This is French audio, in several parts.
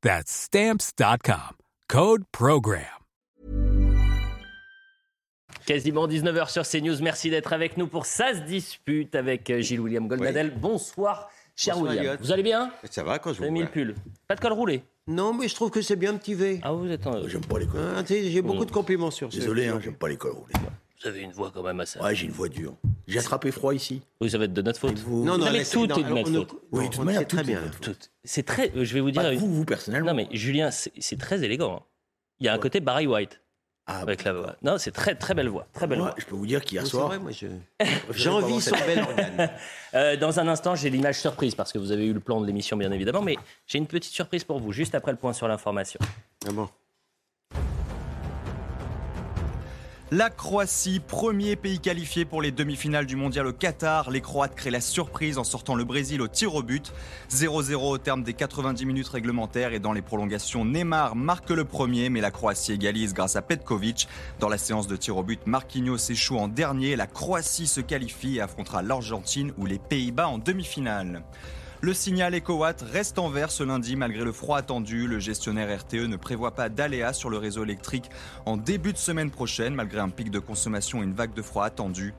That's Stamps.com. Code PROGRAM. Quasiment 19h sur CNews. Merci d'être avec nous pour Ça se dispute avec euh, Gilles-William Goldnadel. Bonsoir, cher Bonsoir, William. Elliot. Vous allez bien? Ça va quand je Vous avez mis le pull. Pas de col roulé? Non, mais je trouve que c'est bien un petit V. Ah, vous êtes en... J'aime pas les cols. Ah, J'ai beaucoup de compliments sur ce. Désolé, hein, j'aime pas les cols roulés. Vous avez une voix quand même assez... Ouais, j'ai une voix dure. J'ai attrapé froid ici. Oui, ça va être de notre faute. Non, non, mais tout est de notre faute. Oui, non, de toute on manière, très tout bien. Tout. C'est très... euh, Je vais vous dire... Pas une- vous, vous personnellement. Non, mais Julien, c'est très élégant. hein. Il y a un côté Barry White Ah, avec la voix. Non, c'est très très belle voix. Très belle moi, voix. je peux vous dire qu'hier soir. J'envie son bel organe. Euh, dans un instant, j'ai l'image surprise parce que vous avez eu le plan de l'émission, bien évidemment. Mais j'ai une petite surprise pour vous, juste après le point sur l'information. Ah bon La Croatie, premier pays qualifié pour les demi-finales du mondial au Qatar. Les Croates créent la surprise en sortant le Brésil au tir au but. 0-0 au terme des 90 minutes réglementaires et dans les prolongations, Neymar marque le premier, mais la Croatie égalise grâce à Petkovic. Dans la séance de tir au but, Marquinhos échoue en dernier. La Croatie se qualifie et affrontera l'Argentine ou les Pays-Bas en demi-finale. Le signal EcoWatt reste en vert ce lundi malgré le froid attendu. Le gestionnaire RTE ne prévoit pas d'aléas sur le réseau électrique en début de semaine prochaine malgré un pic de consommation et une vague de froid attendue.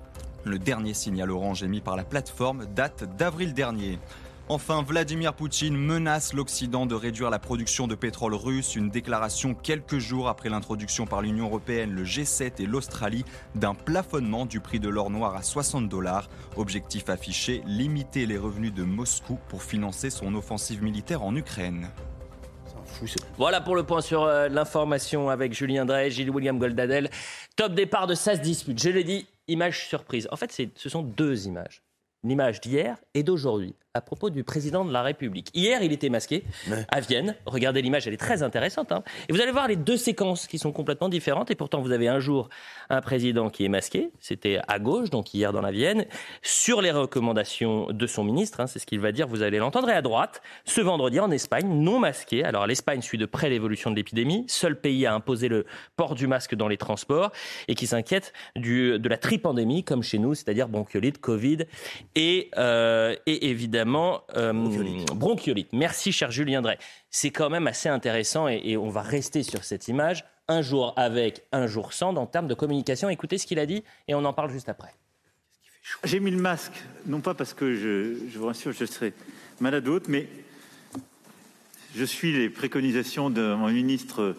Le dernier signal orange émis par la plateforme date d'avril dernier. Enfin, Vladimir Poutine menace l'Occident de réduire la production de pétrole russe, une déclaration quelques jours après l'introduction par l'Union européenne, le G7 et l'Australie d'un plafonnement du prix de l'or noir à 60 dollars. Objectif affiché, limiter les revenus de Moscou pour financer son offensive militaire en Ukraine. Voilà pour le point sur euh, l'information avec Julien Drey, Gilles William Goldadel. Top départ de Ça se dispute. Je l'ai dit, image surprise. En fait, ce sont deux images. L'image d'hier et d'aujourd'hui à propos du président de la République. Hier, il était masqué Ouais. à Vienne. Regardez l'image, elle est très intéressante. hein. Et vous allez voir les deux séquences qui sont complètement différentes. Et pourtant, vous avez un jour un président qui est masqué. C'était à gauche, donc hier dans la Vienne, sur les recommandations de son ministre. hein, c'est ce qu'il va dire, vous allez l'entendre. Et à droite, ce vendredi en Espagne, non masqué. Alors l'Espagne suit de près l'évolution de l'épidémie. Seul pays à imposer le port du masque dans les transports et qui s'inquiète de la tripandémie, comme chez nous, c'est-à-dire bronchiolite, Covid et, euh, et évidemment euh, Bronchiolite. bronchiolite. Merci, cher Julien Drey. C'est quand même assez intéressant et, et on va rester sur cette image. Un jour avec, un jour sans, en termes de communication. Écoutez ce qu'il a dit et on en parle juste après. J'ai mis le masque, non pas parce que je, je vous rassure, je serai malade ou autre, mais je suis les préconisations de mon ministre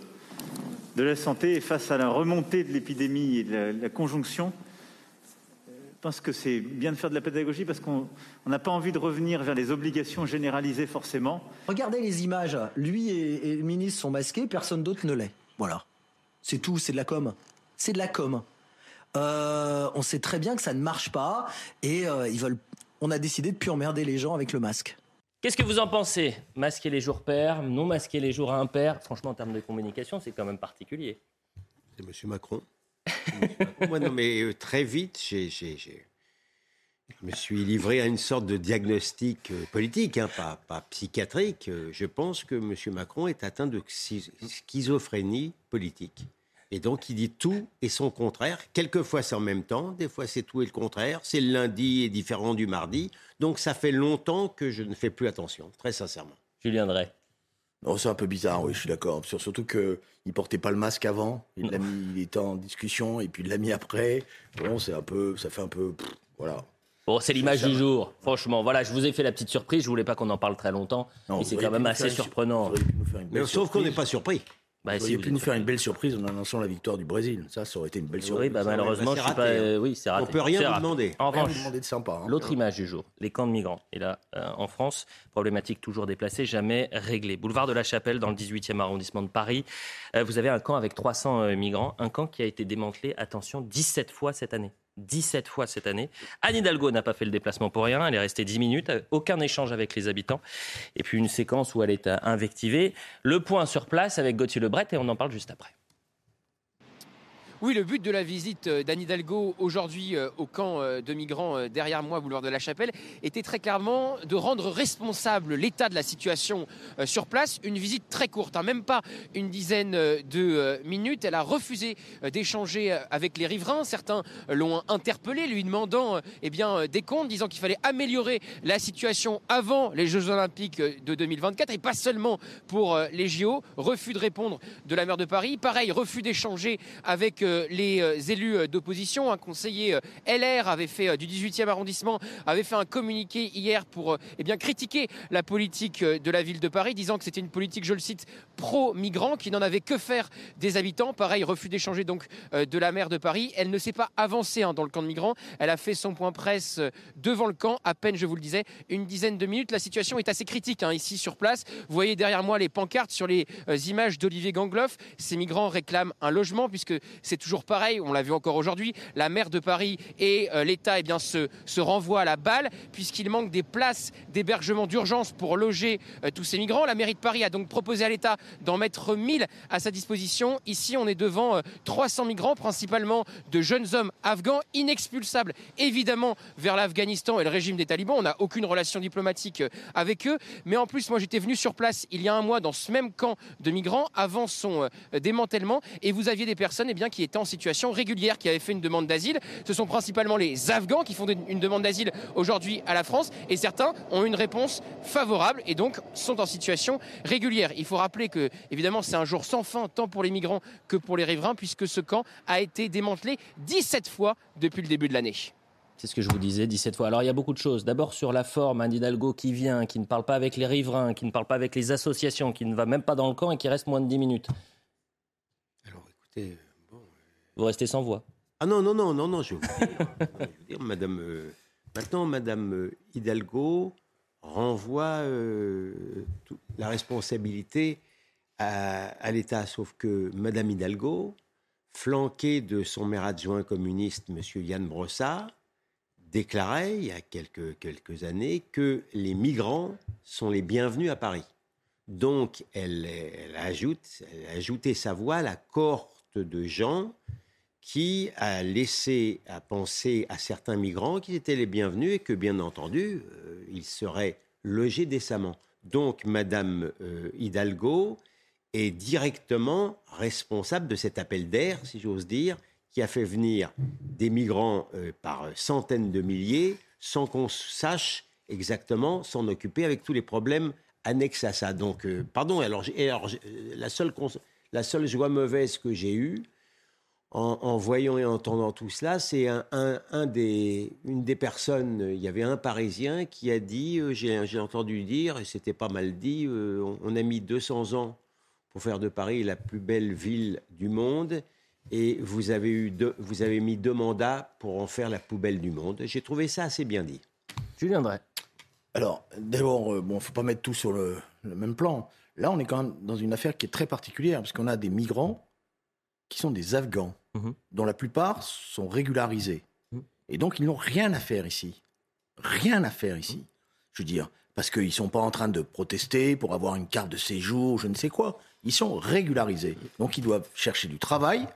de la Santé et face à la remontée de l'épidémie et de la, la conjonction, pense que c'est bien de faire de la pédagogie parce qu'on on n'a pas envie de revenir vers les obligations généralisées forcément. Regardez les images. Lui et, et le ministre sont masqués, personne d'autre ne l'est. Voilà. C'est tout, c'est de la com. C'est de la com. Euh, on sait très bien que ça ne marche pas et euh, ils veulent. On a décidé de plus emmerder les gens avec le masque. Qu'est-ce que vous en pensez? Masquer les jours pairs, non masquer les jours impairs? Franchement, en termes de communication, c'est quand même particulier. C'est Monsieur Macron. Moi, non, mais euh, très vite, j'ai, j'ai- j'ai- je me suis livré à une sorte de diagnostic euh, politique, hein, pas, pas psychiatrique. Euh, Je pense que Monsieur Macron est atteint de schi- schizophrénie politique. Et donc, il dit tout et son contraire. Quelquefois, c'est en même temps. Des fois, c'est tout et le contraire. C'est le lundi et différent du mardi. Donc, ça fait longtemps que je ne fais plus attention, très sincèrement. Julien Drey. Non, c'est un peu bizarre, oui, je suis d'accord. Sur- Surtout qu'il ne portait pas le masque avant. Il, l'a mis, il était en discussion et puis il l'a mis après. Bon, c'est un peu, ça fait un peu. pff, voilà. Bon, c'est l'image du jour. Franchement, voilà, je vous ai fait la petite surprise. Je voulais pas qu'on en parle très longtemps. Non, mais c'est quand même assez surprenant. une Mais sauf qu'on n'est pas surpris. Bah, Vous si, pu nous faire une belle surprise en annonçant la victoire du Brésil. Ça, ça aurait été une belle surprise. Oui, bah, Ça, malheureusement, je suis pas. euh, oui, c'est raté. On peut rien vous demander. En Rien revanche, de sympa. hein. L'autre image du jour, les camps de migrants. Et là, euh, en France, problématique toujours déplacée, jamais réglée. Boulevard de la Chapelle, dans le 18e arrondissement de Paris, euh, vous avez un camp avec 300 euh, migrants, un camp qui a été démantelé, attention, 17 fois cette année. 17 fois cette année. Anne Hidalgo n'a pas fait le déplacement pour rien, elle est restée 10 minutes, aucun échange avec les habitants. Et puis une séquence où elle est euh, invectivée. Le point sur place avec Gauthier Lebret et on en parle juste après. Oui, le but de la visite euh, d'Anne Hidalgo aujourd'hui euh, au camp euh, de migrants derrière moi, boulevard de la Chapelle, était très clairement de rendre responsable l'état de la situation sur place. Une visite très courte, hein, même pas une dizaine de minutes. Elle a refusé d'échanger avec les riverains. Certains l'ont interpellé, lui demandant eh bien, des comptes, disant qu'il fallait améliorer la situation avant les Jeux Olympiques de 2024 et pas seulement pour les JO. Refus de répondre de la maire de Paris. Pareil, refus d'échanger avec les euh, élus euh, d'opposition. Un conseiller euh, LR avait fait du 18e arrondissement avait fait un communiqué hier pour eh bien critiquer la politique de la ville de Paris, disant que c'était une politique, je le cite, pro-migrants, qui n'en avait que faire des habitants. Pareil, refus d'échanger donc de la maire de Paris. Elle ne s'est pas avancée hein, dans le camp de migrants. Elle a fait son point presse devant le camp, à peine, je vous le disais, une dizaine de minutes. La situation est assez critique hein, ici sur place. Vous voyez derrière moi les pancartes sur les images d'Olivier Gangloff. Ces migrants réclament un logement puisque c'est toujours pareil. On l'a vu encore aujourd'hui. La maire de Paris et euh, l'État eh se, renvoient à la balle puisqu'il manque des places d'hébergement d'urgence pour loger euh, tous ces migrants. La mairie de Paris a donc proposé à l'État d'en mettre 1000 à sa disposition. Ici, on est devant euh, 300 migrants, principalement de jeunes hommes afghans, inexpulsables évidemment vers l'Afghanistan et le régime des talibans. On n'a aucune relation diplomatique euh, avec eux. Mais en plus, moi, j'étais venu sur place il y a un mois dans ce même camp de migrants avant son euh, démantèlement. Et vous aviez des personnes eh bien, qui étaient en situation régulière, qui avaient fait une demande d'asile. Ce sont principalement les Afghans qui font une demande d'asile aujourd'hui à la France. Et certains ont une réponse favorable et donc sont en situation régulière. Il faut rappeler que, évidemment, c'est un jour sans fin, tant pour les migrants que pour les riverains, puisque ce camp a été démantelé 17 fois depuis le début de l'année. C'est ce que je vous disais 17 fois. Alors il y a beaucoup de choses. D'abord sur la forme, Anne Hidalgo qui vient, qui ne parle pas avec les riverains, qui ne parle pas avec les associations, qui ne va même pas dans le camp et qui reste moins de 10 minutes. Alors écoutez, euh. Vous restez sans voix. Ah non, non, non, non, non, je vous dire, Madame. euh, maintenant, Madame euh, Hidalgo renvoie euh, la responsabilité à, l'État, sauf que Madame Hidalgo, flanquée de son maire adjoint communiste, Monsieur Yann Brossard, déclarait il y a quelques, quelques années que les migrants sont les bienvenus à Paris. Donc, elle, elle ajoute, elle sa voix à la cohorte de gens qui a laissé à penser à certains migrants qu'ils étaient les bienvenus et que, bien entendu, euh, ils seraient logés décemment. Donc, Madame euh, Hidalgo est directement responsable de cet appel d'air, si j'ose dire, qui a fait venir des migrants euh, par centaines de milliers sans qu'on sache exactement s'en occuper avec tous les problèmes annexes à ça. Donc, pardon, alors, la seule joie mauvaise que j'ai eue, en, en voyant et entendant tout cela, c'est un, un- un des, une des personnes, il y avait un Parisien qui a dit, euh, j'ai j'ai entendu dire, et c'était pas mal dit, euh, on, on a mis 200 ans pour faire de Paris la plus belle ville du monde, et vous avez, eu deux- vous avez mis deux mandats pour en faire la poubelle du monde. J'ai trouvé ça assez bien dit. Julien Drey. Alors, d'abord, euh, bon, faut pas mettre tout sur le, le même plan. Là, on est quand même dans une affaire qui est très particulière, parce qu'on a des migrants qui sont des Afghans, Mhm. dont la plupart sont régularisés. Mhm. Et donc, ils n'ont rien à faire ici. Rien à faire ici. Je veux dire, parce qu'ils ne sont pas en train de protester pour avoir une carte de séjour, je ne sais quoi. Ils sont régularisés. Donc, ils doivent chercher du travail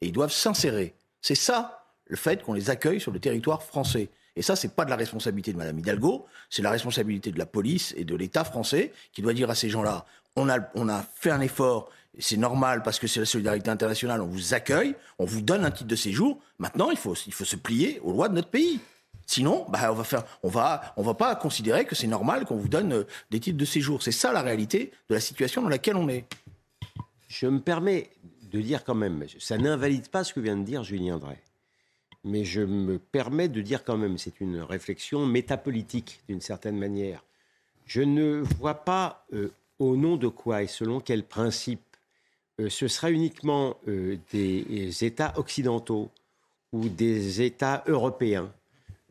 et ils doivent s'insérer. C'est ça, le fait qu'on les accueille sur le territoire français. Et ça, c'est pas de la responsabilité de Madame Hidalgo, c'est la responsabilité de la police et de l'État français qui doit dire à ces gens-là on a, on a fait un effort, c'est normal parce que c'est la solidarité internationale, on vous accueille, on vous donne un titre de séjour. Maintenant, il faut, il faut se plier aux lois de notre pays. Sinon, bah, on va faire, on va, on va pas considérer que c'est normal qu'on vous donne euh, des titres de séjour. C'est ça la réalité de la situation dans laquelle on est. Je me permets de dire quand même, ça n'invalide pas ce que vient de dire Julien Drey, mais je me permets de dire quand même, c'est une réflexion métapolitique d'une certaine manière. Je ne vois pas euh, au nom de quoi et selon quel principe ce sera uniquement euh, des États occidentaux ou des États européens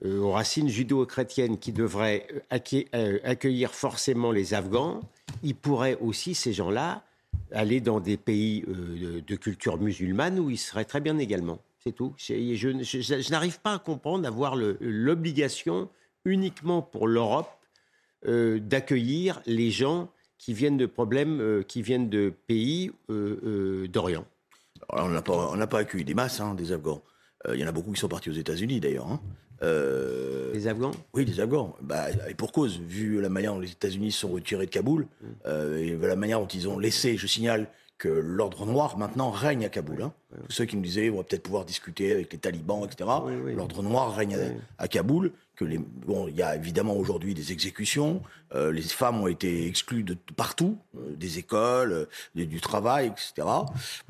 euh, aux racines judo-chrétiennes qui devraient accueillir forcément les Afghans, ils pourraient aussi, ces gens-là, aller dans des pays de culture musulmane où ils seraient très bien également. C'est tout. Je, je n'arrive pas à comprendre d'avoir l'obligation uniquement pour l'Europe d'accueillir les gens qui viennent de problèmes, euh, qui viennent de pays euh, euh, d'Orient. On n'a pas, pas accueilli des masses, hein, des Afghans. Il y en a beaucoup qui sont partis aux États-Unis d'ailleurs. Hein. les Afghans? Oui, des Afghans. Bah, et pour cause, vu la manière dont les États-Unis se sont retirés de Kaboul, mmh. et la manière dont ils ont laissé, je signale, que l'ordre noir maintenant règne à Kaboul. Hein. Tous ceux qui nous disaient on va peut-être pouvoir discuter avec les talibans, etc. L'ordre noir règne à, Kaboul que les, bon, il y a évidemment aujourd'hui des exécutions, euh, les femmes ont été exclues de partout, euh, des écoles, euh, du travail, etc.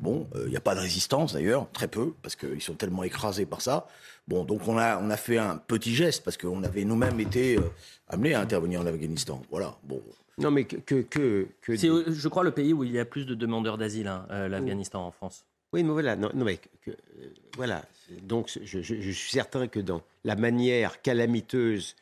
Bon, il n'y a pas de résistance d'ailleurs, très peu, parce qu'ils sont tellement écrasés par ça. Bon, donc on a, on a fait un petit geste, parce qu'on avait nous-mêmes été amenés à intervenir en Afghanistan. Voilà, bon. Non, mais que. que, que, C'est, je crois, le pays où il y a plus de demandeurs d'asile, hein, l'Afghanistan en France. Oui, mais voilà, non, mais voilà. Donc, je, suis certain que dans la manière calamiteuse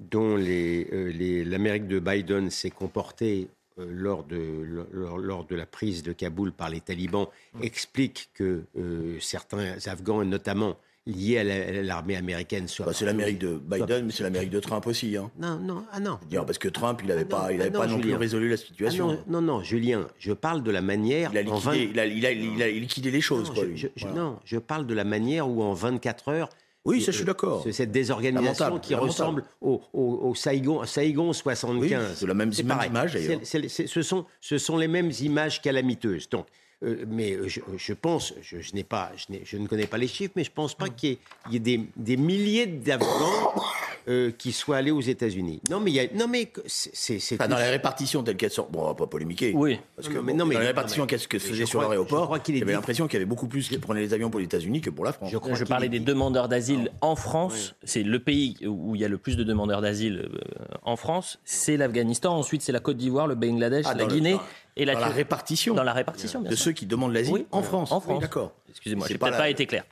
dont euh, l'Amérique de Biden s'est comportée euh, lors, de, lors, de la prise de Kaboul par les talibans, explique que euh, certains Afghans, notamment lié à l'armée américaine. Bah, c'est l'Amérique de Biden, mais c'est l'Amérique de Trump aussi. Hein. Non, non, ah non. parce que Trump, il n'avait ah pas, il avait ah pas non, plus résolu la situation. Ah non, non, Julien, je parle de la manière. Il a liquidé, il a, il a, il a liquidé les choses. quoi, je, je, Non, je parle de la manière où en 24 heures. Oui, ça, je suis d'accord. Cette désorganisation qui ressemble au, au, au, Saigon, Saigon 75. Oui, c'est la même image, d'ailleurs. Ce sont, ce sont les mêmes images calamiteuses. Donc, euh, mais euh, je, pense, je, n'ai pas, je, ne connais pas les chiffres, mais je ne pense pas qu'il y ait, des, des, milliers d'Afghans euh, qui soient allés aux États-Unis. Non, mais il y a, non, mais c'est, dans la répartition telle qu'elle sort. Bon, on va pas polémiquer. Oui. Parce que mais, non, mais, dans la répartition qu'elle se faisait sur l'aéroport, y avait l'impression qu'il y avait beaucoup plus qui prenaient les avions pour les États-Unis que pour la France. Je, crois je parlais des demandeurs d'asile en France. C'est le pays où il y a le plus de demandeurs d'asile en France. C'est l'Afghanistan. Ensuite, c'est la Côte d'Ivoire, le Bangladesh, ah, la Guinée. Et dans la répartition. Dans la répartition, De ceux qui demandent l'asile en France. En France. D'accord. Excusez-moi, j'ai peut-être pas été clair.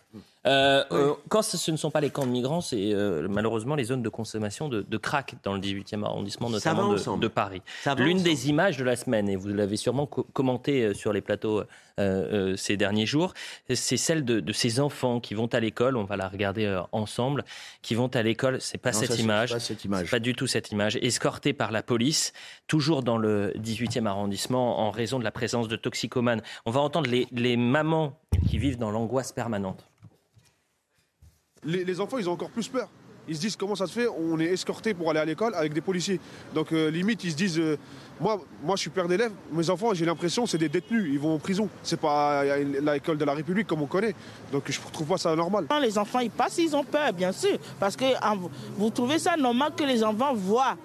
Euh, euh, quand ce ne sont pas les camps de migrants, c'est euh, malheureusement les zones de consommation de, crack dans le 18e arrondissement, notamment de, Paris. L'une des images de la semaine, et vous l'avez sûrement commenté sur les plateaux ces derniers jours, c'est celle de, ces enfants qui vont à l'école. On va la regarder ensemble. Qui vont à l'école. C'est pas, cette image. Pas cette image. Pas du tout cette image. Escortés par la police, toujours dans le 18e arrondissement, en raison de la présence de toxicomanes. On va entendre les, les mamans qui vivent dans l'angoisse permanente les, enfants, ils ont encore plus peur. Ils se disent comment ça se fait, on est escorté pour aller à l'école avec des policiers. Donc euh, limite, ils se disent, euh, moi, moi je suis père d'élèves, mes enfants, j'ai l'impression c'est des détenus, ils vont en prison. C'est pas l'école de la République comme on connaît. Donc je trouve pas ça normal. Quand les enfants ils passent, ils ont peur, bien sûr. Parce que vous trouvez ça normal que les enfants voient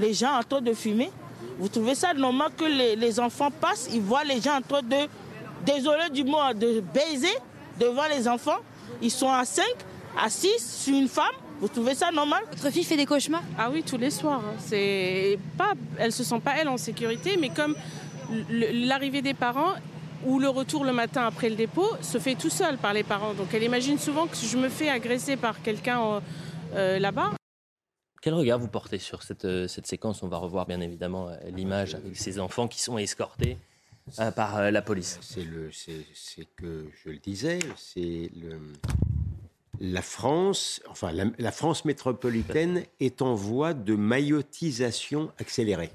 les gens en train de fumer? Vous trouvez ça normal que les, les enfants passent, ils voient les gens en train de, désolé du mot, de baiser devant les enfants? Ils sont à 5 assise sur une femme vous trouvez ça normal? Votre fille fait des cauchemars? Ah oui, tous les soirs. Hein. C'est pas, elle se sent pas elle en sécurité, mais comme l'arrivée des parents ou le retour le matin après le dépôt se fait tout seul par les parents. Donc elle imagine souvent que je me fais agresser par quelqu'un euh, euh, là-bas. Quel regard vous portez sur cette, euh, cette séquence? On va revoir bien évidemment l'image avec ces enfants qui sont escortés par la police. C'est le, c'est que je le disais, c'est le la France, enfin la, France métropolitaine est en voie de maillotisation accélérée.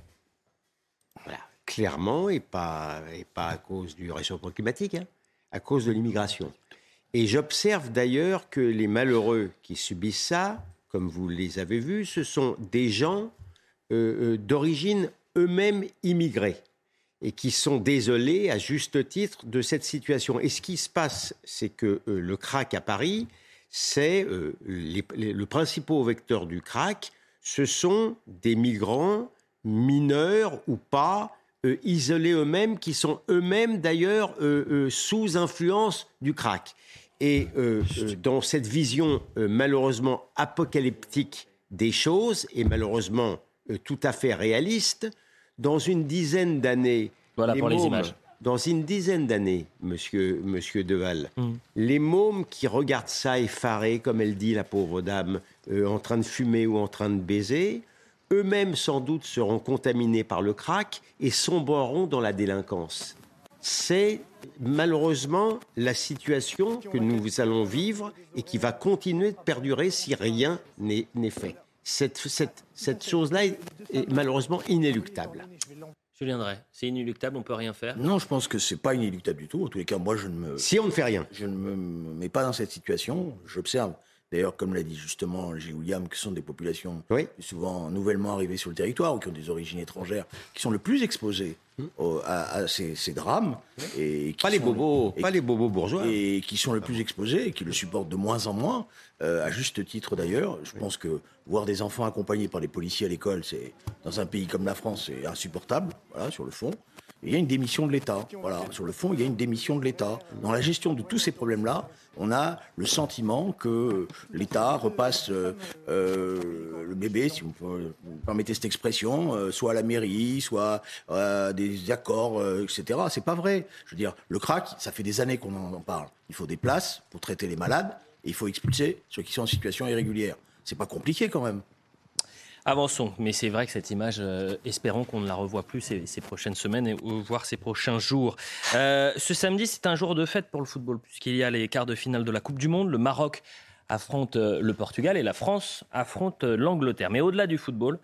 Voilà, clairement, et pas, et pas à cause du réchauffement climatique, hein, à cause de l'immigration. Et j'observe d'ailleurs que les malheureux qui subissent ça, comme vous les avez vus, ce sont des gens euh, euh, d'origine eux-mêmes immigrés et qui sont désolés à juste titre de cette situation. Et ce qui se passe, c'est que euh, le crack à Paris, c'est euh, le principal vecteur du crack, ce sont des migrants mineurs ou pas, euh, isolés eux-mêmes, qui sont eux-mêmes d'ailleurs euh, sous influence du crack. Et dans cette vision malheureusement apocalyptique des choses, et malheureusement tout à fait réaliste, dans une dizaine d'années, voilà les, pour les images dans une dizaine d'années, monsieur, monsieur Deval, les mômes qui regardent ça effarés, comme elle dit, la pauvre dame, euh, en train de fumer ou en train de baiser, eux-mêmes sans doute seront contaminés par le crack et sombreront dans la délinquance. C'est malheureusement la situation que nous allons vivre et qui va continuer de perdurer si rien n'est n'est fait. Cette, cette, cette chose-là est, est malheureusement inéluctable. Julien Drey, c'est inéluctable, on peut rien faire. Non, je pense que c'est pas inéluctable du tout. En tous les cas, moi, je ne me. Si on ne fait rien. Je ne me mets pas dans cette situation. J'observe. D'ailleurs, comme l'a dit justement Gilles William, que ce sont des populations souvent nouvellement arrivées sur le territoire ou qui ont des origines étrangères, qui sont le plus exposées au- à, à ces, ces drames. Et qui Pas les bobos, et- pas les bobos bourgeois. Et qui sont le plus exposés et qui le supportent de moins en moins, euh, à juste titre d'ailleurs. Je pense que voir des enfants accompagnés par des policiers à l'école, c'est dans un pays comme la France, c'est insupportable, voilà, sur le fond. Il y a une démission de l'État. Voilà, sur le fond, il y a une démission de l'État. Dans la gestion de tous ces problèmes-là, on a le sentiment que l'État repasse euh, euh, le bébé, si vous me permettez cette expression, euh, soit à la mairie, soit à des accords, etc. C'est pas vrai. Je veux dire, le crack, ça fait des années qu'on en en parle. Il faut des places pour traiter les malades et il faut expulser ceux qui sont en situation irrégulière. C'est pas compliqué quand même. Avançons, mais c'est vrai que cette image, euh, espérons qu'on ne la revoie plus ces, ces prochaines semaines et ou voire ces prochains jours. Euh, ce samedi, c'est un jour de fête pour le football, puisqu'il y a les quarts de finale de la Coupe du Monde. Le Maroc affronte euh, le Portugal et la France affronte euh, l'Angleterre. Mais au-delà du football,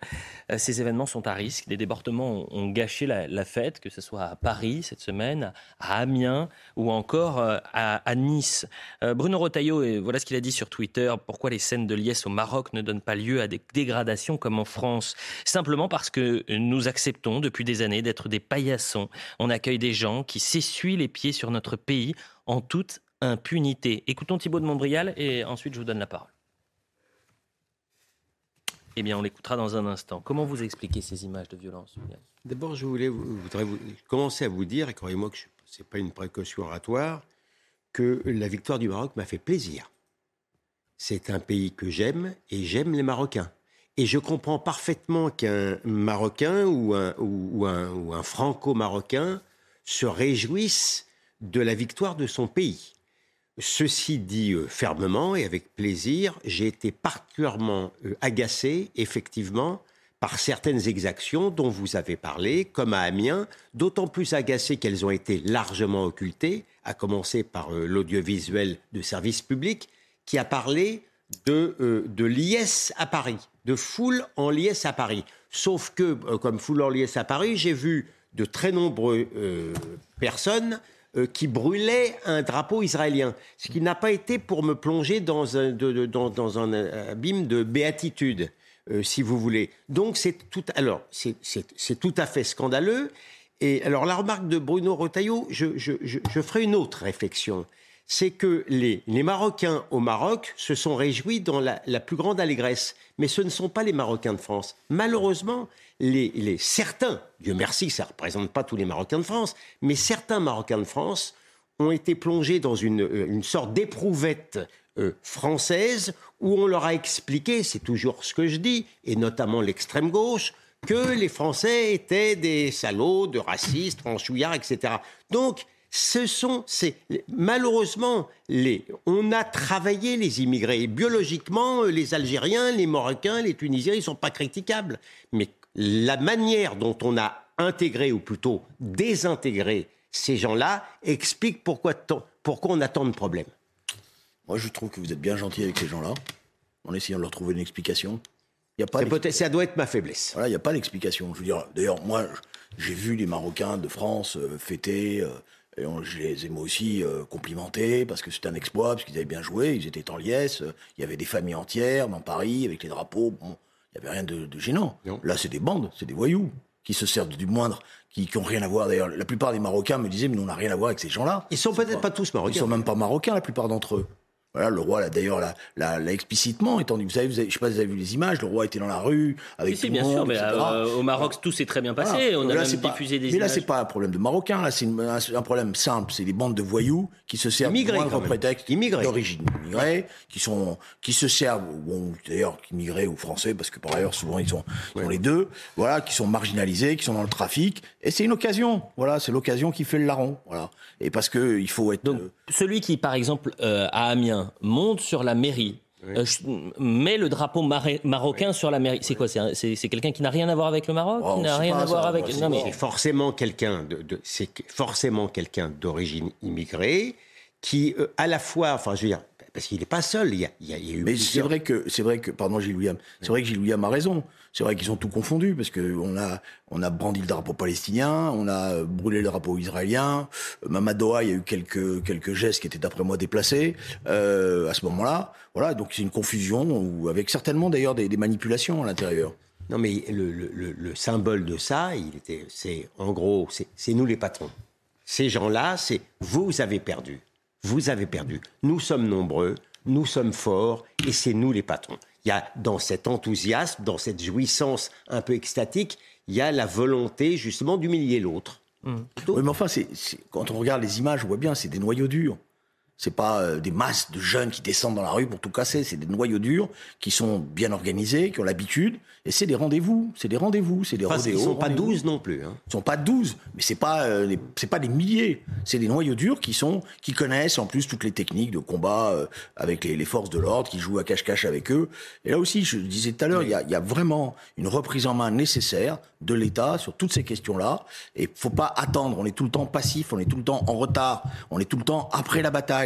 euh, ces événements sont à risque. Des débordements ont, gâché la, fête, que ce soit à Paris cette semaine, à Amiens ou encore à, à Nice. Bruno Retailleau, et voilà ce qu'il a dit sur Twitter, pourquoi les scènes de liesse au Maroc ne donnent pas lieu à des dégradations comme en France? Simplement parce que nous acceptons depuis des années d'être des paillassons. On accueille des gens qui s'essuient les pieds sur notre pays en toute impunité. Écoutons Thibaut de Montbrial et ensuite je vous donne la parole. Eh bien, on l'écoutera dans un instant. Comment vous expliquez ces images de violence D'abord, je voulais, voudrais commencer à vous dire, et croyez-moi que ce n'est pas une précaution oratoire, que la victoire du Maroc m'a fait plaisir. C'est un pays que j'aime et j'aime les Marocains. Et je comprends parfaitement qu'un Marocain ou un, ou un, ou un Franco-Marocain se réjouisse de la victoire de son pays. Ceci dit euh, fermement et avec plaisir, j'ai été particulièrement euh, agacé, effectivement, par certaines exactions dont vous avez parlé, comme à Amiens, d'autant plus agacé qu'elles ont été largement occultées, à commencer par euh, l'audiovisuel de service public, qui a parlé de, de liesse à Paris, de foule en liesse à Paris. Sauf que, comme foule en liesse à Paris, j'ai vu de très nombreuses personnes euh, qui brûlaient un drapeau israélien, ce qui n'a pas été pour me plonger dans un, euh, abîme de béatitude, euh, si vous voulez. Donc c'est tout, alors c'est- c'est tout à fait scandaleux. Et alors la remarque de Bruno je, je ferai une autre réflexion. C'est que les, les Marocains au Maroc se sont réjouis dans la, la plus grande allégresse. Mais ce ne sont pas les Marocains de France. Malheureusement, les, les, certains, Dieu merci, ça ne représente pas tous les Marocains de France, mais certains Marocains de France ont été plongés dans une, euh, une sorte d'éprouvette euh, française où on leur a expliqué, c'est toujours ce que je dis, et notamment l'extrême gauche, que les Français étaient des salauds, de racistes, franchouillards, etc. Donc, ce sont, c'est malheureusement, les, on a travaillé les immigrés. Et biologiquement, euh, les Algériens, les Marocains, les Tunisiens, ils sont pas critiquables. Mais la manière dont on a intégré, ou plutôt désintégré ces gens-là, explique pourquoi, on a tant de problèmes. Moi, je trouve que vous êtes bien gentil avec ces gens-là, en essayant de leur trouver une explication. Y a pas ça doit être ma faiblesse. Voilà, il n'y a pas d'explication. Je veux dire, d'ailleurs, moi, j'ai vu les Marocains de France euh, fêter, euh, et on- je les ai moi aussi euh, complimentés, parce que c'était un exploit, parce qu'ils avaient bien joué, ils étaient en liesse, euh, il y avait des familles entières dans Paris, avec les drapeaux, bon, il n'y avait rien de, de gênant. Là, c'est des bandes, c'est des voyous, qui se servent du moindre, qui n'ont rien à voir. D'ailleurs, la plupart des Marocains me disaient, mais nous, on n'a rien à voir avec ces gens-là. Ils sont peut-être pas tous marocains. Ils sont même pas marocains, la plupart d'entre eux. Voilà, le roi, là, d'ailleurs, l'a, l'a, l'a explicitement étendu. Vous savez, vous avez, je sais pas si vous avez vu les images, le roi était dans la rue, avec si, tout bien le monde, sûr, mais euh, au Maroc, tout s'est très bien passé. Voilà. On a Là, même c'est pas- diffusé des Mais là, c'est pas un problème de Marocains, là, c'est une- un, un problème simple. C'est des bandes de voyous qui se servent Immigrés, moindre prétexte d'origine immigrée, qui sont, qui se servent, bon, d'ailleurs, immigrés ou français, parce que par ailleurs, souvent, ils sont, ils sont les deux, voilà, qui sont marginalisés, qui sont dans le trafic. Et c'est une occasion. Voilà, c'est l'occasion qui fait le larron. Voilà. Et parce que il faut être. Donc, euh, celui qui, par exemple, euh, à Amiens, monte sur la mairie, euh, ch- met le drapeau marocain sur la mairie. C'est quoi C'est un- C'est c'est quelqu'un qui n'a rien à voir avec le Maroc Oh, Qui n'a c'est rien à voir ça, avec. Non, mais C'est forcément quelqu'un de, de- c'est forcément quelqu'un d'origine immigrée qui euh, à la fois, enfin je veux dire, parce qu'il n'est pas seul, il y a, il y a- eu Mais c'est vrai que c'est vrai que pardon Gilles William, c'est vrai que Gilles William a raison. C'est vrai qu'ils ont tout confondu parce que on a on a brandi le drapeau palestinien, on a euh, brûlé le drapeau israélien. Euh, Doha, il y a eu quelques quelques gestes qui étaient d'après moi déplacés euh, à ce moment-là. Voilà, donc c'est une confusion ou avec certainement d'ailleurs des, des manipulations à l'intérieur. Non, mais le, le- le- le symbole de ça, il était, c'est en gros, c'est c'est nous les patrons. Ces gens-là, c'est vous avez perdu, vous avez perdu. Nous sommes nombreux, nous sommes forts, et c'est nous les patrons. Il y a dans cet enthousiasme, dans cette jouissance un peu extatique, il y a la volonté justement d'humilier l'autre. Oui, mais enfin, c'est- quand on regarde les images, on voit bien, c'est des noyaux durs. C'est pas euh, des masses de jeunes qui descendent dans la rue pour tout casser. C'est des noyaux durs qui sont bien organisés, qui ont l'habitude. Et c'est des rendez-vous. C'est des rendez-vous. C'est des Enfin, rodéos. ils sont pas rendez-vous. 12 non plus. hein. Ils sont pas 12, mais c'est pas euh, c'est pas des milliers. C'est des noyaux durs qui sont qui connaissent en plus toutes les techniques de combat euh, avec les, les forces de l'ordre, qui jouent à cache-cache avec eux. Et là aussi, je disais tout à l'heure, il y y a vraiment une reprise en main nécessaire de l'État sur toutes ces questions-là. Et faut pas attendre. On est tout le temps passif, on est tout le temps en retard, on est tout le temps après la bataille.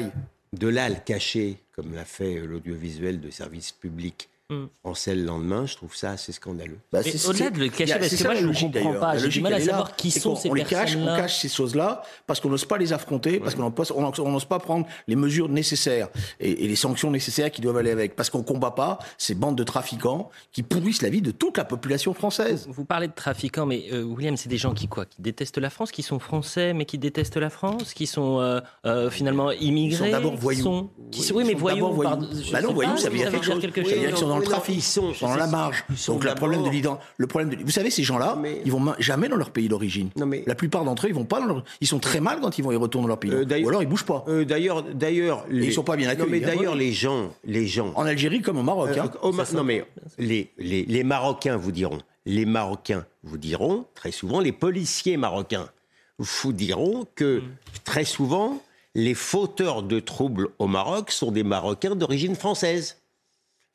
De le cacher, comme l'a fait l'audiovisuel de service public Mm. français le lendemain, je trouve ça assez scandaleux. Bah, c'est- au-delà de le cacher, a- parce que moi, je ne comprends pas. La J'ai du logique, mal à savoir qui sont ces on les cache, on personnes-là. cache ces choses-là parce qu'on n'ose pas les affronter, parce qu'on n'ose pas, on n'ose- on n'ose pas prendre les mesures nécessaires et, et les sanctions nécessaires qui doivent aller avec, parce qu'on combat pas ces bandes de trafiquants qui pourrissent la vie de toute la population française. Vous parlez de trafiquants, mais euh, William, c'est des gens qui quoi? Qui détestent la France, qui sont français, mais qui détestent la France, qui sont euh, euh, finalement immigrés. Ils sont d'abord voyous. sont- qui Oui, mais voyous. pardon, Bah non, voyous, pas, ça veut dire quelque chose. quelque Ça veut dire qu'ils sont dans le trafic, ils sont- sont dans la marge. ils sont Donc le problème de l'identité, le problème de, vous savez, ces gens-là, Mais- ils vont ma- jamais dans leur pays d'origine. Non, mais- La plupart d'entre eux, ils vont pas dans leur, ils sont très mal quand ils vont y retourner dans leur pays. Euh, Ou alors ils bougent pas. Euh, d'ailleurs, d'ailleurs, les... ils sont pas bien Non, accueillis, mais hein. d'ailleurs, les gens, les gens. En Algérie comme au Maroc. Euh, hein. au Ma- non mais les, les, les Marocains vous diront, les Marocains vous diront très souvent, les policiers marocains vous diront que très souvent les fauteurs de troubles au Maroc sont des Marocains d'origine française.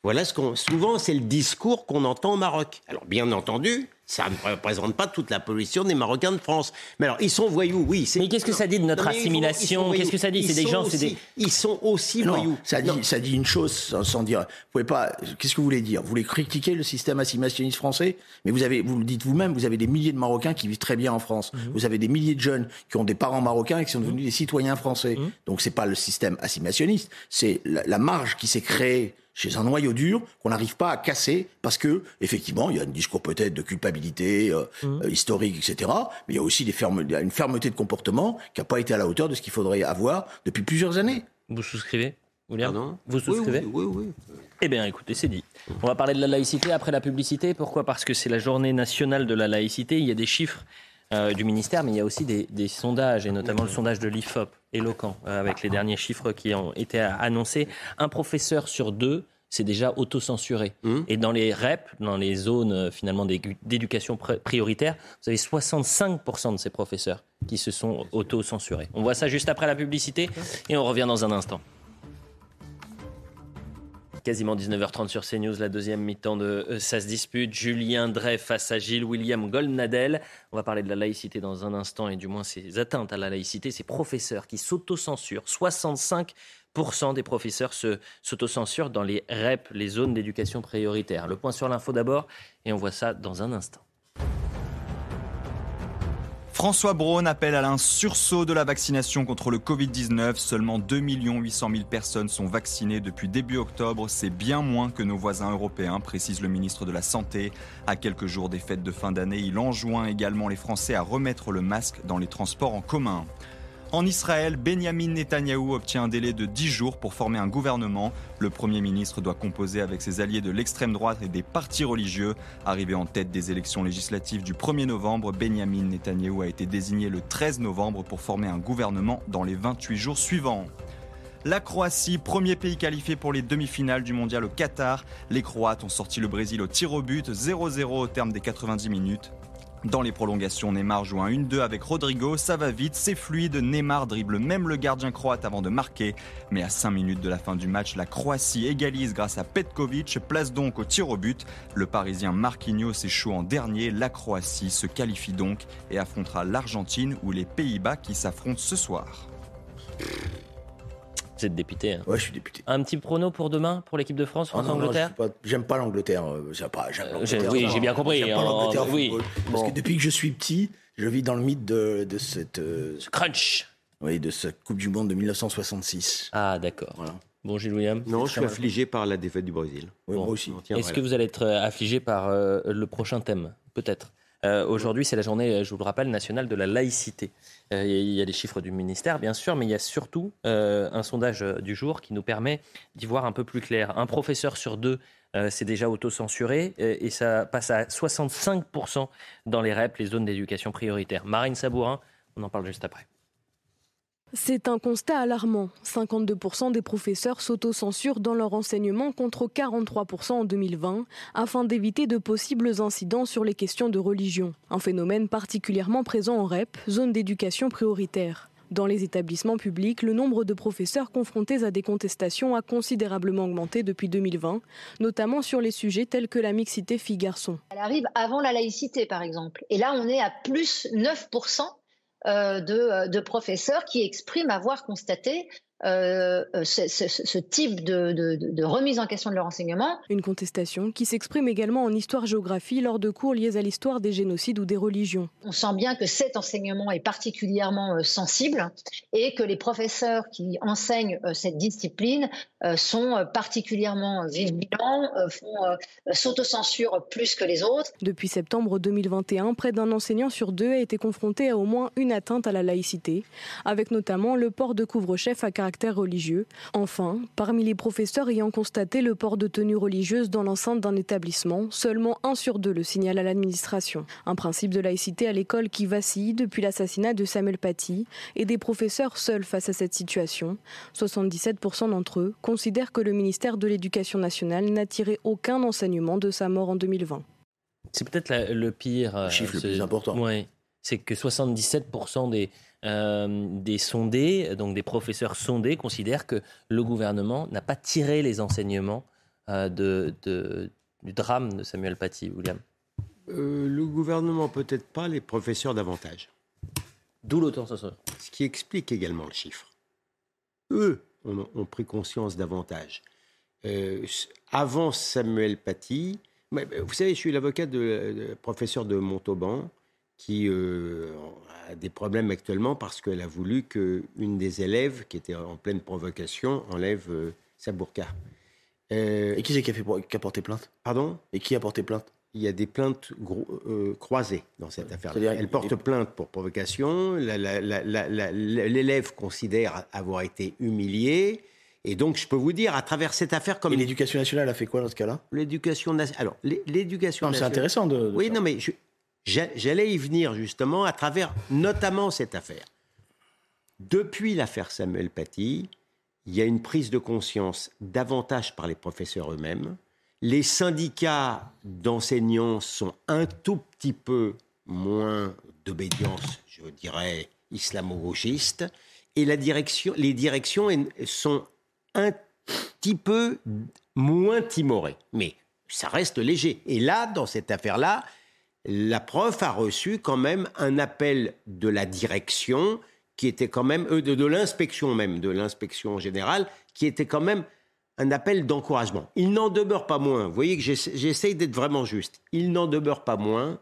Voilà ce qu'on souvent c'est le discours qu'on entend au Maroc. Alors bien entendu, ça ne représente pas toute la pollution des Marocains de France. Mais alors ils sont voyous, oui. Mais qu'est-ce que ça dit de notre Non, assimilation. Qu'est-ce que ça dit Ils C'est des sont gens, c'est aussi- des. Ils sont aussi Non, voyous. ça dit, Non. ça dit une chose sans, sans dire. Vous pouvez pas. Qu'est-ce que vous voulez dire Vous voulez critiquer le système assimilationniste français, mais vous avez, vous le dites vous-même, vous avez des milliers de Marocains qui vivent très bien en France. Mhm. Vous avez des milliers de jeunes qui ont des parents marocains et qui sont devenus des citoyens français. Mhm. Donc c'est pas le système assimilationniste, c'est la, la marge qui s'est créée chez un noyau dur qu'on n'arrive pas à casser parce que effectivement il y a un discours peut-être de culpabilité euh, Mhm. euh, historique etc mais il y a aussi des ferme- une fermeté de comportement qui n'a pas été à la hauteur de ce qu'il faudrait avoir depuis plusieurs années Vous souscrivez, William Pardon? Vous Oui, souscrivez? oui, oui, oui. Eh bien, écoutez, c'est dit. On va parler de la laïcité après la publicité. Pourquoi? Parce que c'est la journée nationale de la laïcité. Il y a des chiffres euh, du ministère, mais il y a aussi des, des sondages, et notamment le sondage de l'IFOP, éloquent, euh, avec les derniers chiffres qui ont été annoncés. Un professeur sur deux c'est déjà autocensuré. Mmh. Et dans les REP, dans les zones euh, finalement d'éducation pr- prioritaire, vous avez 65% de ces professeurs qui se sont autocensurés. On voit ça juste après la publicité et on revient dans un instant. Quasiment 19h30 sur CNews, la deuxième mi-temps de euh, Ça se dispute. Julien Drey face à Gilles William Goldnadel. On va parler de la laïcité dans un instant et du moins ces atteintes à la laïcité, ces professeurs qui s'autocensurent. 65% des professeurs se- s'autocensurent dans les REP, les zones d'éducation prioritaire. Le point sur l'info d'abord et on voit ça dans un instant. François Braun appelle à un sursaut de la vaccination contre le Covid-19. Seulement 2 800 000 personnes sont vaccinées depuis début octobre. C'est bien moins que nos voisins européens, précise le ministre de la Santé. À quelques jours des fêtes de fin d'année, il enjoint également les Français à remettre le masque dans les transports en commun. En Israël, Benjamin Netanyahou obtient un délai de 10 jours pour former un gouvernement. Le Premier ministre doit composer avec ses alliés de l'extrême droite et des partis religieux. Arrivé en tête des élections législatives du 1er novembre, Benjamin Netanyahou a été désigné le 13 novembre pour former un gouvernement dans les 28 jours suivants. La Croatie, premier pays qualifié pour les demi-finales du mondial au Qatar. Les Croates ont sorti le Brésil au tir au but, 0-0 au terme des 90 minutes. Dans les prolongations, Neymar joue un 1-2 avec Rodrigo, ça va vite, c'est fluide, Neymar dribble même le gardien croate avant de marquer. Mais à 5 minutes de la fin du match, la Croatie égalise grâce à Petkovic, place donc au tir au but. Le Parisien Marquinhos échoue en dernier, la Croatie se qualifie donc et affrontera l'Argentine ou les Pays-Bas qui s'affrontent ce soir. Vous êtes député. Hein. Ouais, je suis député. Un petit prono pour demain, pour l'équipe de France, Ah France-Angleterre J'aime pas l'Angleterre. euh, J'aime pas, Euh, l'Angleterre, j'ai- oui, j'ai bien compris, J'aime pas en- l'Angleterre au oui. Parce Bon. que depuis que je suis petit, je vis dans le mythe de, de cette, euh, Crunch. oui, de cette Coupe du Monde de 1966. Ah, d'accord. Voilà. Bon, Gilles William. Non, je suis affligé par la défaite du Brésil. Oui, Bon. moi aussi. Est-ce que vous allez être affligé par euh, le prochain thème Peut-être? Euh, Aujourd'hui, c'est la journée, je vous le rappelle, nationale de la laïcité. Euh, Il y a les chiffres du ministère, bien sûr, mais il y a surtout euh, un sondage du jour qui nous permet d'y voir un peu plus clair. Un professeur sur deux s'est déjà autocensuré et ça passe à 65% dans les REP, les zones d'éducation prioritaire. Marine Sabourin, on en parle juste après. C'est un constat alarmant. 52% des professeurs s'autocensurent dans leur enseignement contre 43% en 2020 afin d'éviter de possibles incidents sur les questions de religion. Un phénomène particulièrement présent en REP, zone d'éducation prioritaire. Dans les établissements publics, le nombre de professeurs confrontés à des contestations a considérablement augmenté depuis 2020, notamment sur les sujets tels que la mixité filles-garçons. Elle arrive avant la laïcité, par exemple. Et là, on est à plus 9% euh, de, euh, de professeurs qui expriment avoir constaté euh, ce, ce- ce type de, de- de- de remise en question de leur enseignement. Une contestation qui s'exprime également en histoire-géographie lors de cours liés à l'histoire des génocides ou des religions. On sent bien que cet enseignement est particulièrement euh, sensible et que les professeurs qui enseignent euh, cette discipline sont particulièrement vigilants, font s'autocensurent plus que les autres. Depuis septembre 2021, près d'un enseignant sur deux a été confronté à au moins une atteinte à la laïcité, avec notamment le port de couvre-chef à caractère religieux. Enfin, parmi les professeurs ayant constaté le port de tenue religieuse dans l'enceinte d'un établissement, seulement un sur deux le signale à l'administration. Un principe de laïcité à l'école qui vacille depuis l'assassinat de Samuel Paty et des professeurs seuls face à cette situation. 77% d'entre eux considèrent que le ministère de l'Éducation nationale n'a tiré aucun enseignement de sa mort en 2020. C'est peut-être le pire. euh, Le chiffre ce- plus important. Ouais. C'est que 77% des, euh, des sondés, donc des professeurs sondés, considèrent que le gouvernement n'a pas tiré les enseignements euh, de, de- du drame de Samuel Paty, William. Euh, le gouvernement, peut-être pas, les professeurs davantage. D'où l'autant ça Ce qui explique également le chiffre. Eux ont, ont pris conscience davantage. Avant Samuel Paty, vous savez, je suis l'avocat de, de- professeur de Montauban qui euh, a des problèmes actuellement parce qu'elle a voulu qu'une des élèves qui était en pleine provocation enlève euh, sa burqa. Euh, Et qui c'est qui a, fait, qui a porté plainte? Pardon? Et qui a porté plainte? Il y a des plaintes croisées dans cette affaire. C'est-à-dire, Elle porte plainte pour provocation. L'élève considère avoir été humilié. Et donc, je peux vous dire, à travers cette affaire, comme Et l'éducation nationale a fait quoi dans ce cas-là? L'éducation nationale. Alors, l'é- l'éducation mais C'est nationale. intéressant de. de Oui, non, mais je- j'allais y venir justement à travers notamment cette affaire. Depuis l'affaire Samuel Paty, il y a une prise de conscience davantage par les professeurs eux-mêmes. Les syndicats d'enseignants sont un tout petit peu moins d'obédience, je dirais, islamo-gauchiste. Et les directions sont un petit peu moins timorées. Mais ça reste léger. Et là, dans cette affaire-là, la prof a reçu quand même un appel de la direction qui était quand même, euh, de, l'inspection même, de l'inspection générale, qui était quand même un appel d'encouragement. Il n'en demeure pas moins, vous voyez que j'essa- j'essaye d'être vraiment juste, il n'en demeure pas moins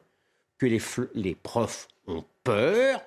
que les, les profs ont peur,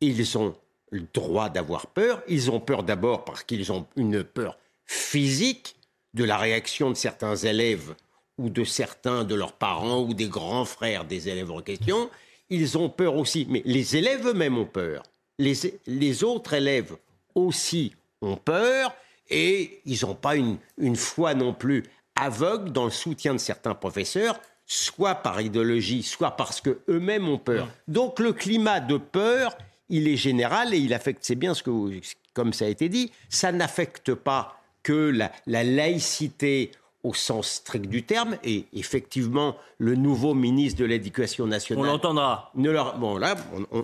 ils ont le droit d'avoir peur, ils ont peur d'abord parce qu'ils ont une peur physique de la réaction de certains élèves ou de certains de leurs parents ou des grands frères des élèves en question. Ils ont peur aussi, mais les élèves eux-mêmes ont peur. les, les autres élèves aussi ont peur et ils n'ont pas une, une foi non plus aveugle dans le soutien de certains professeurs, soit par idéologie, soit parce qu'eux-mêmes ont peur. Donc le climat de peur, il est général et il affecte, c'est bien ce que, vous- comme ça a été dit, ça n'affecte pas que la, la laïcité au sens strict du terme, et effectivement, le nouveau ministre de l'Éducation nationale... On l'entendra. Ne leur, bon, là,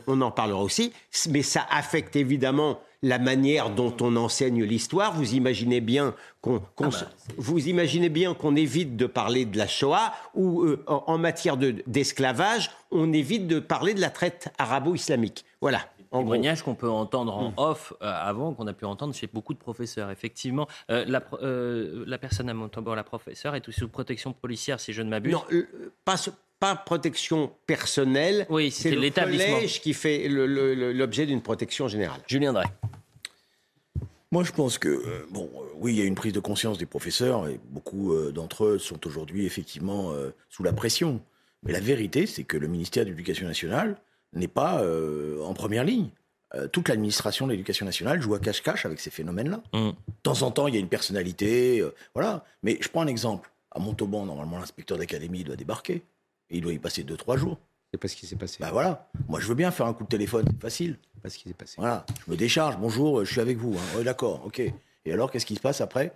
on, en parlera aussi, mais ça affecte évidemment la manière dont on enseigne l'histoire. Vous imaginez bien qu'on, qu'on se- vous imaginez bien qu'on évite de parler de la Shoah ou euh, en, en matière de- d'esclavage, on évite de parler de la traite arabo-islamique. Voilà. En gros. témoignage qu'on peut entendre en off euh, avant, qu'on a pu entendre chez beaucoup de professeurs. Effectivement, Euh, la, euh, la personne à Montauban, la professeure, est sous protection policière, si je ne m'abuse. Non, euh, pas, protection personnelle. Oui, c'est le l'établissement. collège qui fait l'objet d'une protection générale. Julien Drey. Moi, je pense que, euh, bon, euh, oui, il y a une prise de conscience des professeurs et beaucoup euh, d'entre eux sont aujourd'hui effectivement euh, sous la pression. Mais la vérité, c'est que le ministère de l'Éducation nationale n'est pas euh, en première ligne. Euh, toute l'administration de l'éducation nationale joue à cache-cache avec ces phénomènes-là. Mm. De temps en temps, il y a une personnalité, euh, voilà. Mais je prends un exemple. À Montauban, normalement, l'inspecteur d'académie doit débarquer. Et il doit y passer 2-3 jours. C'est pas ce qui s'est passé. Bah voilà. Moi, je veux bien faire un coup de téléphone, c'est facile. Pas ce qui s'est passé. Voilà. Je me décharge. Bonjour, je suis avec vous. hein. D'accord, ok. Et alors, qu'est-ce qui se passe après?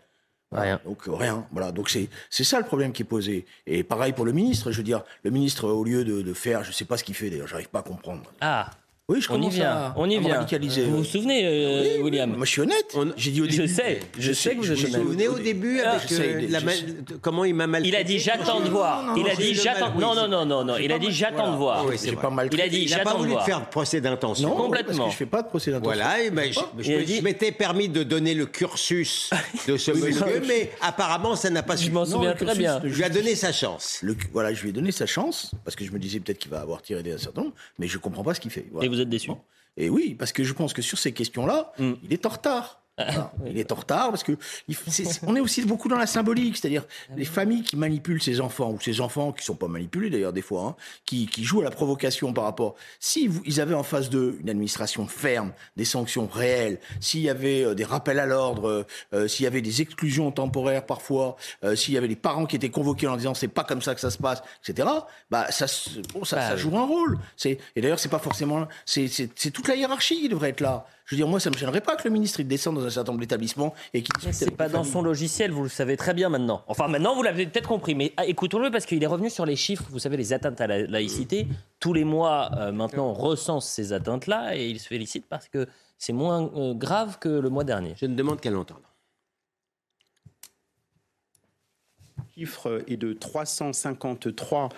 Rien. Donc euh, rien. Voilà. Donc c'est c'est ça le problème qui est posé. Et pareil pour le ministre. Je veux dire, le ministre au lieu de, de faire, je sais pas ce qu'il fait d'ailleurs, j'arrive pas à comprendre. Ah, Oui, je on y vient. à- on y vient. Vous vous souvenez, euh, William Moi, je suis honnête. J'ai dit au Je début. sais, je sais que vous êtes Vous souvenez au début Ah, avec euh, de- la je ma- sais. comment il m'a mal Il a dit j'attends de voir. non, Il a non, dit j'attends. mal- oui, Non, non, non, non, non. Il a dit j'attends de voir. Oui, c'est J'ai pas mal. Il a dit Il n'a pas j'attends de voulu voir. faire de procès d'intention. complètement. Parce que je fais pas de procès d'intention. Voilà, et ben, je, je Il a je m'étais permis de donner le cursus de ce Oui, monsieur, mais apparemment ça n'a pas Je suffi. m'en Non, souviens très bien. de Je lui ai donné sa chance. Voilà, je lui ai donné sa chance parce que je me disais peut-être qu'il va avoir tiré des certain nombre, mais je comprends pas ce qu'il fait. Êtes déçu. Et oui, parce que je pense que sur ces questions-là, Mm. il est en retard. Voilà. Il est en retard parce que il c'est- on est aussi beaucoup dans la symbolique, c'est-à-dire les familles qui manipulent ces enfants ou ces enfants qui sont pas manipulés d'ailleurs des fois, hein, qui, qui jouent à la provocation par rapport. Si vous- ils avaient en face d'eux une administration ferme, des sanctions réelles, s'il y avait euh, des rappels à l'ordre, euh, euh, s'il y avait des exclusions temporaires parfois, euh, s'il y avait des parents qui étaient convoqués en disant c'est pas comme ça que ça se passe, etc. Bah ça, bon, ça, ça oui. joue un rôle. Et d'ailleurs c'est pas forcément c'est toute la hiérarchie qui devrait être là. Je veux dire moi ça me gênerait pas que le ministre il descende dans un certain nombre d'établissements et qu'il c'est pas dans son logiciel, vous le savez très bien maintenant. Enfin, maintenant, vous l'avez peut-être compris, mais ah, écoutons-le parce qu'il est revenu sur les chiffres. Vous savez, les atteintes à la laïcité. Tous les mois, euh, maintenant, on recense ces atteintes-là et il se félicite parce que c'est moins euh, grave que le mois dernier. Je ne demande qu'à l'entendre. Chiffre est de 353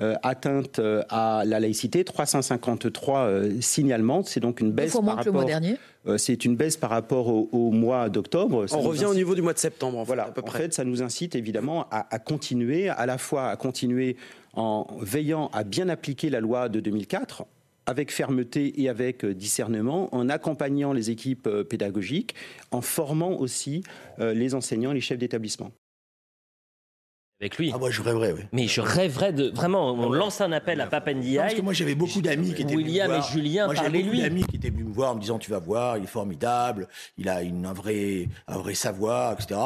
euh, atteintes euh, à la laïcité, 353 euh, signalements. C'est donc une baisse par que le mois rapport. dernier. euh, c'est une baisse par rapport au, au mois d'octobre. On revient au niveau du mois de septembre, en fait, voilà, à peu en près. fait, ça nous incite évidemment à, à continuer, à la fois à continuer en veillant à bien appliquer la loi de 2004 avec fermeté et avec euh, discernement, en accompagnant les équipes pédagogiques, en formant aussi les enseignants, les chefs d'établissement. Avec lui. Ah moi je rêverais oui. Mais je rêverais de. Vraiment, on lance un appel à Non, parce Papendiaï. que moi j'avais beaucoup d'amis qui étaient William venus me et voir. Julien, Moi, j'avais beaucoup d'amis qui étaient venus me voir en me disant tu vas voir, il est formidable, il a une, un vrai un vrai savoir, etc.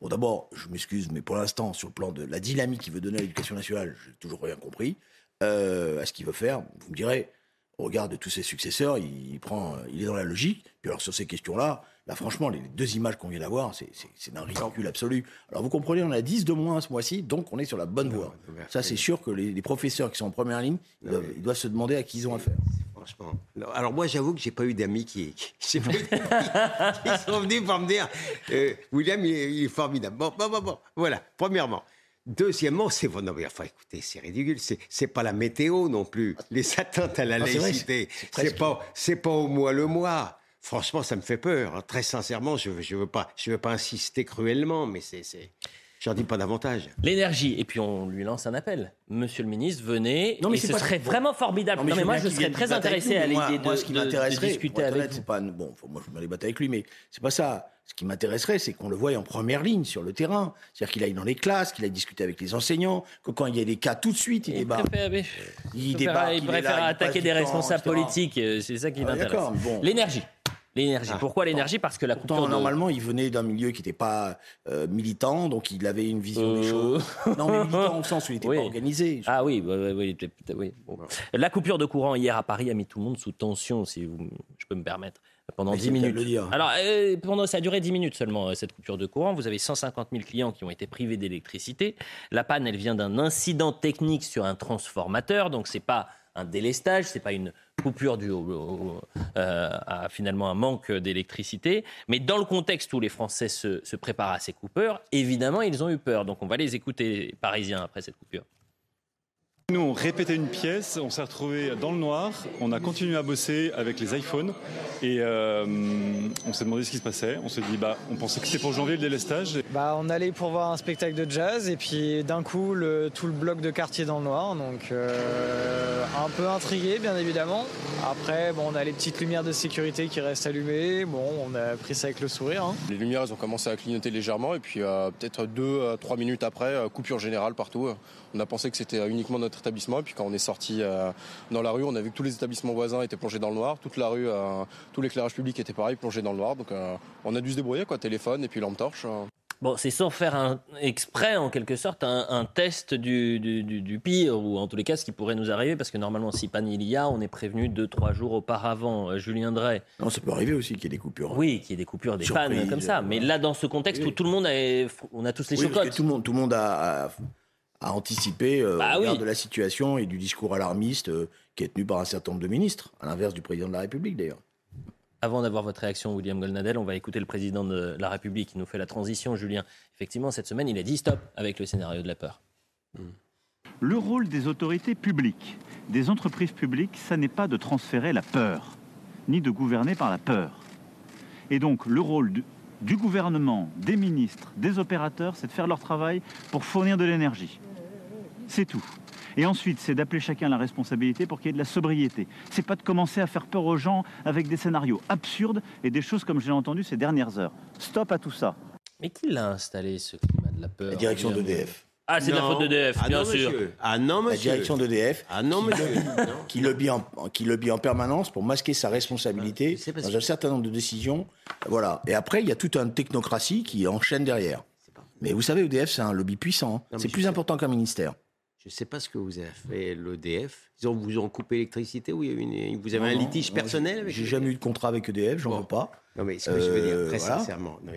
Bon d'abord, je m'excuse, mais pour l'instant sur le plan de la dynamique qu'il veut donner à l'éducation nationale, j'ai toujours rien compris euh, à ce qu'il veut faire. Vous me direz, au regard de tous ses successeurs, il, prend, il est dans la logique. Puis alors sur ces questions-là, là franchement, les deux images qu'on vient d'avoir, c'est d'un ridicule absolu. Alors vous comprenez, on a 10 de moins ce mois-ci, donc on est sur la bonne voie. Ça c'est sûr que les, les professeurs qui sont en première ligne, ils doivent, ils doivent se demander à qui ils ont affaire. Franchement. Alors moi, j'avoue que j'ai pas eu d'amis qui, qui, pas eu qui sont venus pour me dire euh, William, il est, il est formidable. Bon, bon, bon, bon. Voilà. Premièrement. Deuxièmement, c'est bon. Non, mais enfin, écoutez, c'est ridicule. C'est, pas la météo non plus. Les atteintes à la Ah, laïcité, c'est- pas, c'est pas au mois le mois. Franchement, ça me fait peur. hein. Très sincèrement, je, je veux pas, je veux pas insister cruellement, mais c'est, c'est. J'en dis pas davantage. L'énergie, et puis on lui lance un appel. Monsieur le ministre, venez. Non, mais et c'est ce pas- serait vraiment formidable. Non, mais, Non, mais moi, je serais très intéressé à. Moi- l'idée moi, de, ce qui de- de m'intéresserait, discuter avec honnête, vous. pas, bon, moi je me avec lui, mais c'est pas ça. Ce qui m'intéresserait, c'est qu'on le voie en première ligne sur le terrain. C'est-à-dire qu'il aille dans les classes, qu'il aille discuter avec les enseignants, que quand il y a des cas, tout de suite, il, débat. préfère- Il Il débarque, préfère, il préfère là, attaquer des temps, responsables politiques, euh, c'est ça qui Ah, m'intéresse. bon. L'énergie. L'énergie. Ah, Pourquoi l'énergie? Parce que la Pourtant, coupure de- normalement, il venait d'un milieu qui n'était pas euh, militant, donc il avait une vision des Euh. choses. Non, mais militant au sens où il n'était Oui. pas organisé. Ah oui, bah, bah, oui, oui, bon. La coupure de courant hier à Paris a mis tout le monde sous tension, si vous, je peux me permettre, pendant Mais 10 c'est le cas de minutes. le dire. Alors, euh, pendant, ça a duré 10 minutes seulement, euh, cette coupure de courant. Vous avez 150 000 clients qui ont été privés d'électricité. La panne, elle vient d'un incident technique sur un transformateur, donc c'est pas un délestage, c'est pas une coupure due au, euh, à finalement un manque d'électricité. Mais dans le contexte où les Français se, se préparent à ces coupures, évidemment, ils ont eu peur. Donc on va les écouter, les Parisiens, après cette coupure. Nous, on répétait une pièce, on s'est retrouvé dans le noir, on a continué à bosser avec les iPhones et euh, on s'est demandé ce qui se passait. On s'est dit, bah, on pensait que c'était pour janvier le délestage. Bah, on allait pour voir un spectacle de jazz et puis d'un coup le- tout le bloc de quartier dans le noir, donc euh, un peu intrigué bien évidemment. Après bon, on a les petites lumières de sécurité qui restent allumées, bon on a pris ça avec le sourire. hein. Les lumières, elles ont commencé à clignoter légèrement et puis euh, peut-être deux, à trois minutes après, coupure générale partout. On a pensé que c'était uniquement notre établissement et puis quand on est sorti euh, dans la rue, on a vu que tous les établissements voisins étaient plongés dans le noir, toute la rue, euh, tout l'éclairage public était pareil, plongé dans le noir. Donc euh, on a dû se débrouiller, quoi, téléphone et puis lampe torche. euh. Bon, c'est sans faire un, exprès, en quelque sorte, un, un test du, du- du- du pire, ou en tous les cas, ce qui pourrait nous arriver, parce que normalement, si panne il y a, on est prévenu deux, trois jours auparavant. Euh, Julien Drey. Non, ça peut arriver aussi qu'il y ait des coupures. Oui, qu'il y ait des coupures, des Surprise, pannes comme ça. Mais là, dans ce contexte où tout le monde a, on a tous les Oui, parce que chocottes. tout le monde, tout le monde a, a- a anticipé euh, Bah au regard oui. de la situation et du discours alarmiste euh, qui est tenu par un certain nombre de ministres, à l'inverse du président de la République d'ailleurs. Avant d'avoir votre réaction, William Goldnadel, on va écouter le président de la République qui nous fait la transition, Julien. Effectivement, cette semaine, il a dit stop avec le scénario de la peur. Le rôle des autorités publiques, des entreprises publiques, ça n'est pas de transférer la peur, ni de gouverner par la peur. Et donc le rôle du, du gouvernement, des ministres, des opérateurs, c'est de faire leur travail pour fournir de l'énergie. C'est tout. Et ensuite, c'est d'appeler chacun à la responsabilité pour qu'il y ait de la sobriété. C'est pas de commencer à faire peur aux gens avec des scénarios absurdes et des choses comme j'ai entendu ces dernières heures. Stop à tout ça. Mais qui l'a installé, ce climat de la peur La direction d'EDF. Ah, c'est de la faute d'EDF, Ah bien non, sûr. monsieur. Ah non, La monsieur. direction d'EDF Ah non, monsieur. qui, lobby en, qui lobby en permanence pour masquer sa responsabilité dans un certain nombre de décisions. Voilà. Et après, il y a toute une technocratie qui enchaîne derrière. Mais vous savez, EDF, c'est un lobby puissant. hein. C'est plus important qu'un ministère. Je ne sais pas ce que vous avez fait, l'EDF. Ils ont, vous ont coupé l'électricité ou il y a eu une- vous avez Non, un litige non, personnel avec J'ai jamais eu de contrat avec EDF, j'en veux pas. Non, mais ce que je veux dire, Euh, très voilà. sincèrement, non,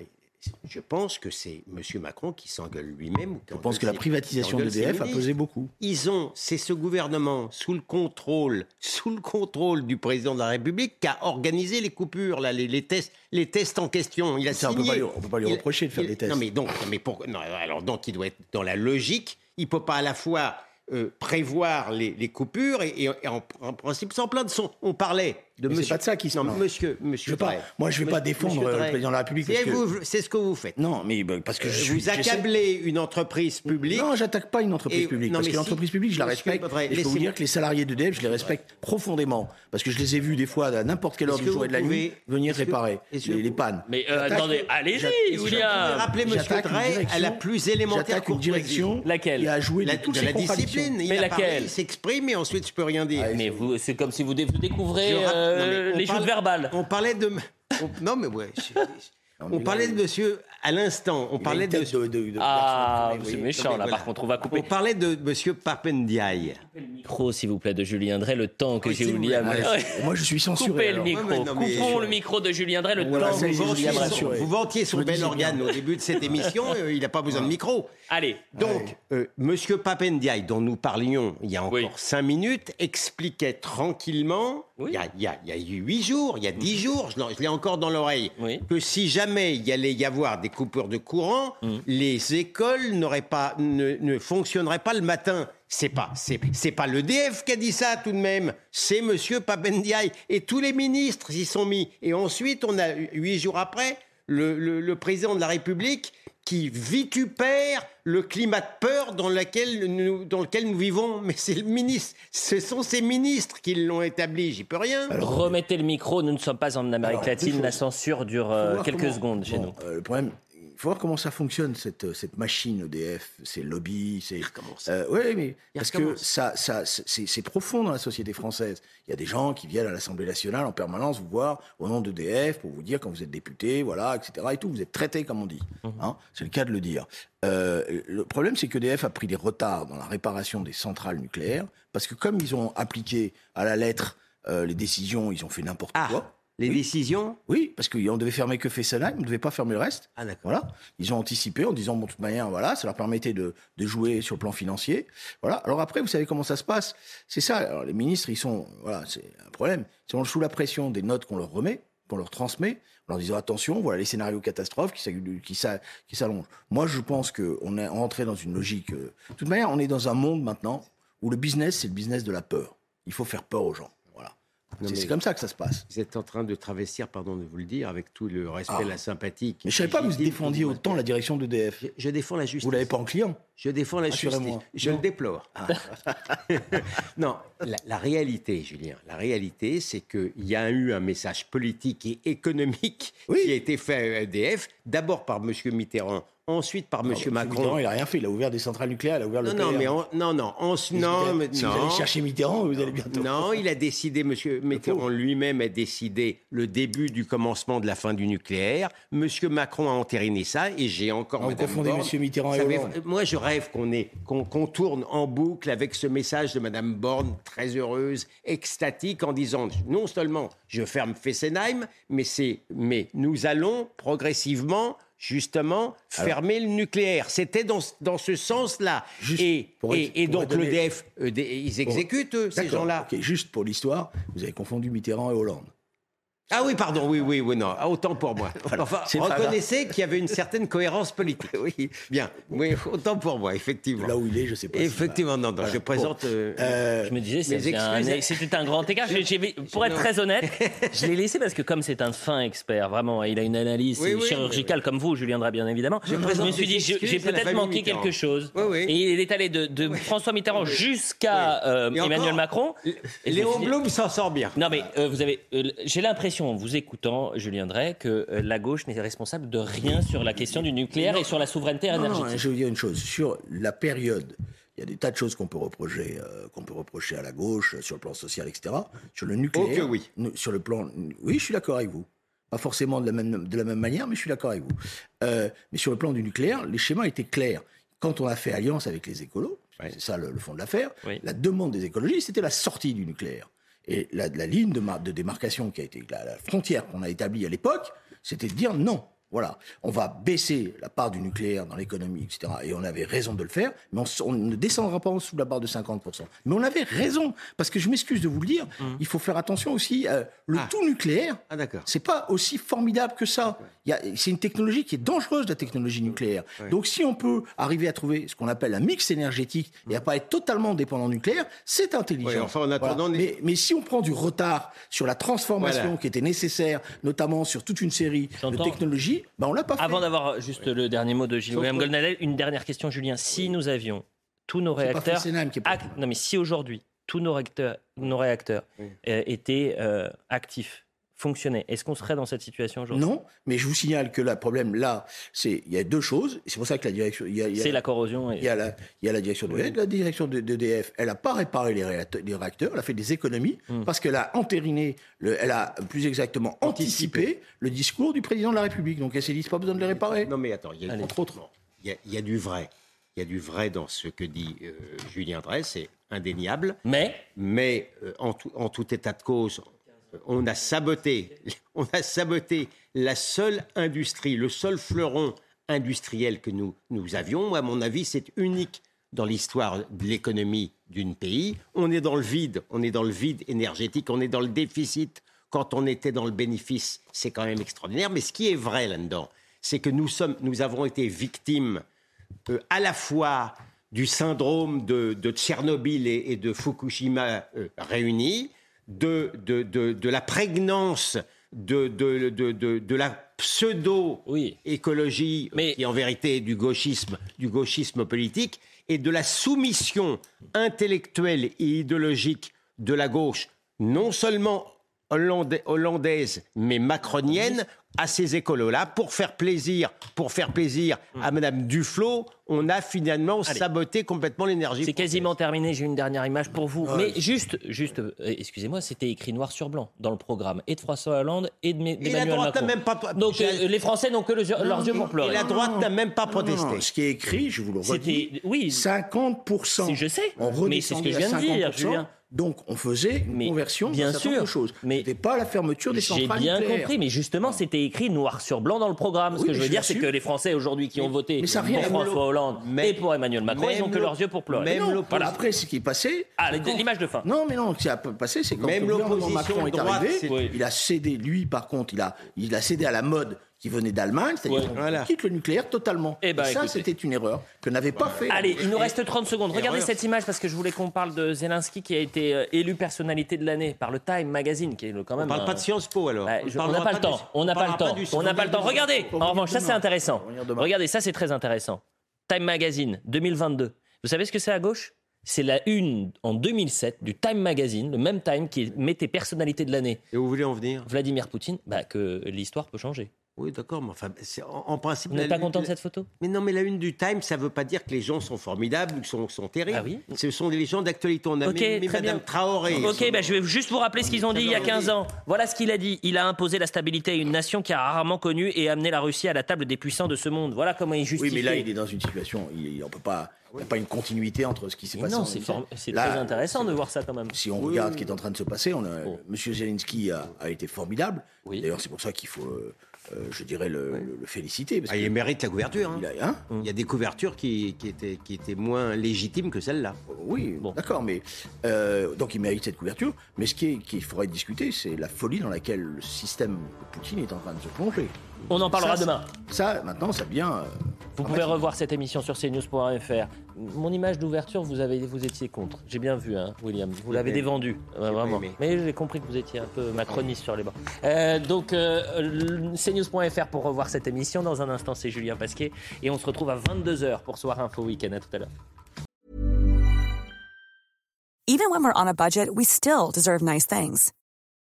je pense que c'est M. Macron qui s'engueule lui-même. Je pense que la privatisation d'EDF a pesé beaucoup. Ils ont, c'est ce gouvernement sous le contrôle, sous le contrôle du président de la République qui a organisé les coupures, là, les, les tests, les tests en question. Il a Ça, on peut signé. pas lui- peut pas lui Il- reprocher de faire il- des tests. Non, mais donc, mais pour, non, alors donc, il doit être dans la logique. Il peut pas à la fois euh, prévoir les, coupures et, en, principe s'en plaindre. On parlait de Mais c'est monsieur. pas de ça qu'il se Non, monsieur, monsieur Je veux pas- Drey. moi, je vais pas défendre le président de la République C'est parce que- vous- c'est ce que vous faites. Non, mais bah, parce que je Euh, suis. vous accablez une entreprise publique. Non, j'attaque pas une entreprise Et- publique. non, parce mais que si- l'entreprise publique, je la respecte. Baudrey, et je peux vous dire que les salariés d'EDF, je les respecte profondément. Parce que je les ai vus des fois à n'importe quelle heure du jour et de la nuit venir réparer les, pannes. Mais euh, attendez, allez-y, William. pouvez rappeler Monsieur Drey à la plus élémentaire direction Laquelle qui a joué La, de de la discipline. Il Mais laquelle il s'exprime et ensuite je peux rien dire. Mais vous, c'est comme si vous, dé- vous découvrez Je euh, les parle- choses verbales. On parlait de. on- non, mais ouais. je- on parlait de monsieur à l'instant. On parlait de. de- de- de Ah, c'est oui. méchant là. voilà. Par contre, on va couper On parlait de monsieur Papendiaï. micro, s'il vous plaît, de Julien Drey, le temps que Oui, plaît. Ouais. Moi, je suis censuré. Coupez le alors. micro. Ouais, mais non, mais- Coupons le micro de Julien Drey, le Voilà, temps que vantiez son, vous vantiez son bel organe au début de cette émission. euh, il n'a pas besoin de micro. Allez. Donc, euh, Monsieur Papendiaï, dont nous parlions il y a encore cinq minutes, expliquait tranquillement, Oui. il, y a, il y a- il y a eu huit jours, il y a dix jours, je l'ai encore dans l'oreille, Oui. que si jamais il y allait y avoir des coupures de courant, Mm. les écoles n'auraient pas, ne, ne fonctionneraient pas le matin. C'est pas, c'est, c'est pas l'EDF qui a dit ça tout de même, c'est Monsieur Papendiaï et tous les ministres s'y sont mis. Et ensuite, on a huit jours après le, le- le président de la République qui vitupère le climat de peur dans lequel nous, dans lequel nous vivons. Mais c'est le ministre, ce sont ces ministres qui l'ont établi, j'y peux rien. Remettez le micro, nous ne sommes pas en Amérique Alors, latine, la censure dure euh, quelques comment- secondes chez bon, nous. euh, le problème, faut voir comment ça fonctionne, cette, cette machine EDF, ces lobbies. C'est, euh, ouais, mais Il parce que ça, ça, c'est, profond dans la société française. Il y a des gens qui viennent à l'Assemblée nationale en permanence vous voir au nom d'EDF pour vous dire quand vous êtes député, voilà, etc. Et tout, vous êtes traité comme on dit. Mhm. hein. c'est le cas de le dire. Euh, le problème, c'est qu'EDF a pris des retards dans la réparation des centrales nucléaires parce que comme ils ont appliqué à la lettre euh, les décisions, ils ont fait n'importe quoi. Les décisions Oui, parce qu'on devait fermer que Fessenheim, on ne devait pas fermer le reste. Ah, d'accord. Voilà. Ils ont anticipé en disant, bon, de toute manière, voilà, ça leur permettait de, de jouer sur le plan financier. Voilà. Alors après, vous savez comment ça se passe? C'est ça. Alors, les ministres, ils sont, voilà, c'est un problème. Ils sont sous la pression des notes qu'on leur remet, qu'on leur transmet, en leur disant, attention, voilà les scénarios catastrophes qui, qui s'allongent. Moi, je pense qu'on est entré dans une logique. euh, De toute manière, on est dans un monde maintenant où le business, c'est le business de la peur. Il faut faire peur aux gens. Non, C'est comme ça que ça se passe. Vous êtes en train de travestir, pardon de vous le dire, avec tout le respect Ah. la sympathie. Mais je savais pas que vous défendiez autant la direction d'EDF. Je, je défends la justice. Vous l'avez pas en client Je défends la justice. Je Non. le déplore. non, la, la réalité, Julien, la réalité, c'est qu'il y a eu un message politique et économique qui a été fait à EDF, d'abord par M. Mitterrand, ensuite par M. Macron. Mitterrand, il a rien fait. Il a ouvert des centrales nucléaires, il a ouvert le Non, non, mais on- non, non, on- Si vous non, allez- mais si non. vous allez chercher Mitterrand, vous allez bientôt. Non, il a décidé, Monsieur Mitterrand lui-même a décidé le début du commencement de la fin du nucléaire. Monsieur Macron a entériné ça et j'ai encore. Vous confondez Borne. Monsieur Mitterrand et Hollande. Moi, je rêve qu'on qu'on, tourne en boucle avec ce message de Madame Borne, très heureuse, extatique, en disant non seulement je ferme Fessenheim, mais c'est, mais nous allons progressivement. Justement, fermer le nucléaire. C'était dans, dans ce sens-là. Et, et, donc l'EDF, ils exécutent, eux, ces gens-là. juste pour l'histoire, vous avez confondu Mitterrand et Hollande. Ah oui, pardon, oui, oui, oui, non, ah, autant pour moi. Enfin, c'est pas reconnaissez qu'il y avait une certaine cohérence politique. Oui, bien, oui, autant pour moi, effectivement. Là où il est, je sais pas. Effectivement, non, non, je présente. euh, Je me disais, c'était un, excuses. c'était un grand écart. Pour être très honnête, je l'ai laissé parce que comme c'est un fin expert, vraiment, il a une analyse Oui, oui, chirurgicale comme vous, Julien bien évidemment. Je me suis dit, j'ai peut-être manqué Mitterrand. quelque chose. Oui, oui. Et il est allé de, de François Mitterrand jusqu'à euh, Emmanuel Macron. Léon Blum s'en sort bien. Non, mais euh, vous avez, euh, j'ai l'impression, en vous écoutant, Julien Drey, que euh, la gauche n'est responsable de rien sur la question du nucléaire et sur la souveraineté Non, non, énergétique. je vais vous dire une chose. Sur la période, il y a des tas de choses qu'on peut reprocher, euh, qu'on peut reprocher à la gauche, euh, sur le plan social, etc. Sur le nucléaire. Oh que oui. Sur le plan. Oui, je suis d'accord avec vous. Pas forcément de la même, de la même manière, mais je suis d'accord avec vous. Euh, mais sur le plan du nucléaire, les schémas étaient clairs. Quand on a fait alliance avec les écolos, c'est ça le, le fond de l'affaire, la demande des écologistes, c'était la sortie du nucléaire. Et la, ligne de, mar- de démarcation qui a été, la, la frontière qu'on a établie à l'époque, c'était de dire non. Voilà, on va baisser la part du nucléaire dans l'économie, etc. Et on avait raison de le faire, mais on, ne descendra pas en dessous de la barre de 50%. Mais on avait raison, parce que je m'excuse de vous le dire, il faut faire attention aussi, euh, le tout nucléaire, Ah, c'est pas aussi formidable que ça. C'est une technologie qui est dangereuse, la technologie nucléaire. Donc si on peut arriver à trouver ce qu'on appelle un mix énergétique et à pas être totalement dépendant du nucléaire, c'est intelligent. Enfin, en attendant, Voilà. mais, mais si on prend du retard sur la transformation Voilà. qui était nécessaire, notamment sur toute une série de J'entends. Technologies, on l'a pas fait. Avant d'avoir juste le dernier mot de Gilles-William Sauf- Goldnadel, une dernière question, Julien. Si nous avions tous nos réacteurs. Qui Non, mais si aujourd'hui, tous nos réacteurs, nos réacteurs euh, étaient euh, actifs, fonctionnaient, est-ce qu'on serait dans cette situation aujourd'hui? Non, mais je vous signale que le problème là, c'est il y a deux choses. C'est pour ça que la direction, il y a, il y a- C'est la corrosion. et- Il y a la, il y a la direction de Oui. la direction de- d'EDF. Elle n'a pas réparé les réacteurs, les réacteurs, elle a fait des économies Hmm. parce qu'elle a entériné, le, elle a plus exactement anticipé, le discours du président de la République. Donc elle s'est dit, c'est pas besoin de les réparer. Non, mais attends, il y a, Allez. entre autres, il y, a, il y a du vrai. Il y a du vrai dans ce que dit euh, Julien Drey, c'est indéniable. Mais Mais euh, en, tout, en tout état de cause, on a saboté, on a saboté la seule industrie, le seul fleuron industriel que nous, nous avions. À mon avis, c'est unique dans l'histoire de l'économie d'un pays. On est dans le vide, on est dans le vide énergétique, on est dans le déficit. Quand on était dans le bénéfice, c'est quand même extraordinaire. Mais ce qui est vrai là-dedans, c'est que nous, sommes, nous avons été victimes euh, à la fois du syndrome de, Tchernobyl et, et de Fukushima euh, réunis, de, de, de- de la prégnance de, de, de, de, la pseudo-écologie, qui en vérité est du gauchisme, du gauchisme politique, et de la soumission intellectuelle et idéologique de la gauche, non seulement hollandais- hollandaise, mais macronienne, à ces écolos-là, pour faire plaisir, pour faire plaisir à Madame Duflot, on a finalement Allez. saboté complètement l'énergie. C'est quasiment terminé. J'ai une dernière image pour vous. Ouais. Mais juste, juste, euh, excusez-moi, c'était écrit noir sur blanc dans le programme et de François Hollande et de Et la droite n'a Macron. même pas. Donc euh, les Français n'ont que le- leurs yeux pour pleurer. Et la droite n'a même pas protesté. Non, ce qui est écrit, je vous le redis, C'était- oui. 50%. Je sais, On mais c'est ce que je viens de dire, 50%, Julien. Donc on faisait une conversion bien d'un certain nombre sûr, de choses. Mais c'était pas la fermeture des J'ai centrales bien nucléaires. compris, mais justement, c'était écrit noir sur blanc dans le programme. Ce Oui, que je mais veux je dire, c'est que les Français aujourd'hui qui ont voté mais ça pour. François Hollande Même- et pour Emmanuel Macron, ils n'ont que le- leurs yeux pour pleurer. même Mais non, voilà. Après, ce qui est passé. Ah, l'image de fin. Non, mais non, ce qui a passé, c'est quand Même le gouvernement Macron est droite, arrivé, il a cédé, lui, par contre, il a, il a cédé à la mode qui venait d'Allemagne, c'est-à-dire Ouais. Voilà. quitte le nucléaire totalement. Eh ben, Et ça, c'était une erreur que n'avait pas fait. Allez, il nous reste 30 secondes. Regardez Erreur. cette image parce que je voulais qu'on parle de Zelensky qui a été euh, élu personnalité de l'année par le Time Magazine, qui est quand même. On parle un- pas de Sciences Po alors. On je- on n'a pas le du- temps. On n'a pas le temps. On n'a pas le temps. Regardez. En revanche, ça c'est intéressant. Regardez, ça c'est très intéressant. Time Magazine 2022. Vous savez ce que c'est à gauche? C'est la une en 2007 du Time Magazine, le même Time qui mettait personnalité de l'année. Et où vous voulez en venir? Vladimir Poutine, bah, que l'histoire peut changer. Oui, d'accord, mais enfin, c'est- en, en principe. Vous n'êtes pas content de cette photo? Mais non, mais la une du Time, ça ne veut pas dire que les gens sont formidables ou sont, sont terribles. Ah oui? Ce sont des gens d'actualité. On a Ok, mis, mis très Madame bien. Traoré. Ok, bah, je vais juste vous rappeler ce qu'ils ont dit il y a 15 ans. Voilà ce qu'il a dit. Il a imposé la stabilité à une nation qui a rarement connu et amené la Russie à la table des puissants de ce monde. Voilà comment il justifie. Oui, mais là, il est dans une situation, il, on peut pas, il n'y a pas une continuité entre ce qui s'est passé. non, c'est 2007. form- c'est Là, très intéressant de voir ça quand même. Si on regarde ce qui est en train de se passer, on a, Monsieur Zelensky a, a été formidable. D'ailleurs, c'est pour ça qu'il faut, euh, euh, je dirais, le, le- le féliciter. Parce Ah, il mérite la couverture. hein. Il a- hein Il y a des couvertures qui, qui étaient, qui étaient moins légitimes que celle-là. Oui, d'accord, mais euh, donc il mérite cette couverture. Mais ce qui est- qu'il faudrait discuter, c'est la folie dans laquelle le système de Poutine est en train de se plonger. On en parlera Ça, demain. Ça, maintenant, ça devient. euh, Vous pouvez revoir cette émission sur cnews.fr. Mon image d'ouverture, vous, avez, vous étiez contre. J'ai bien vu, hein, William. Vous l'avez dévendu, vraiment. aimé. Mais j'ai compris que vous étiez un peu macroniste sur les bancs. Euh, donc, euh, cnews.fr pour revoir cette émission. Dans un instant, c'est Julien Pasquet. Et on se retrouve à 22h pour Soir Info Week-end. À tout à l'heure. Even when we're on a budget, we still deserve nice things.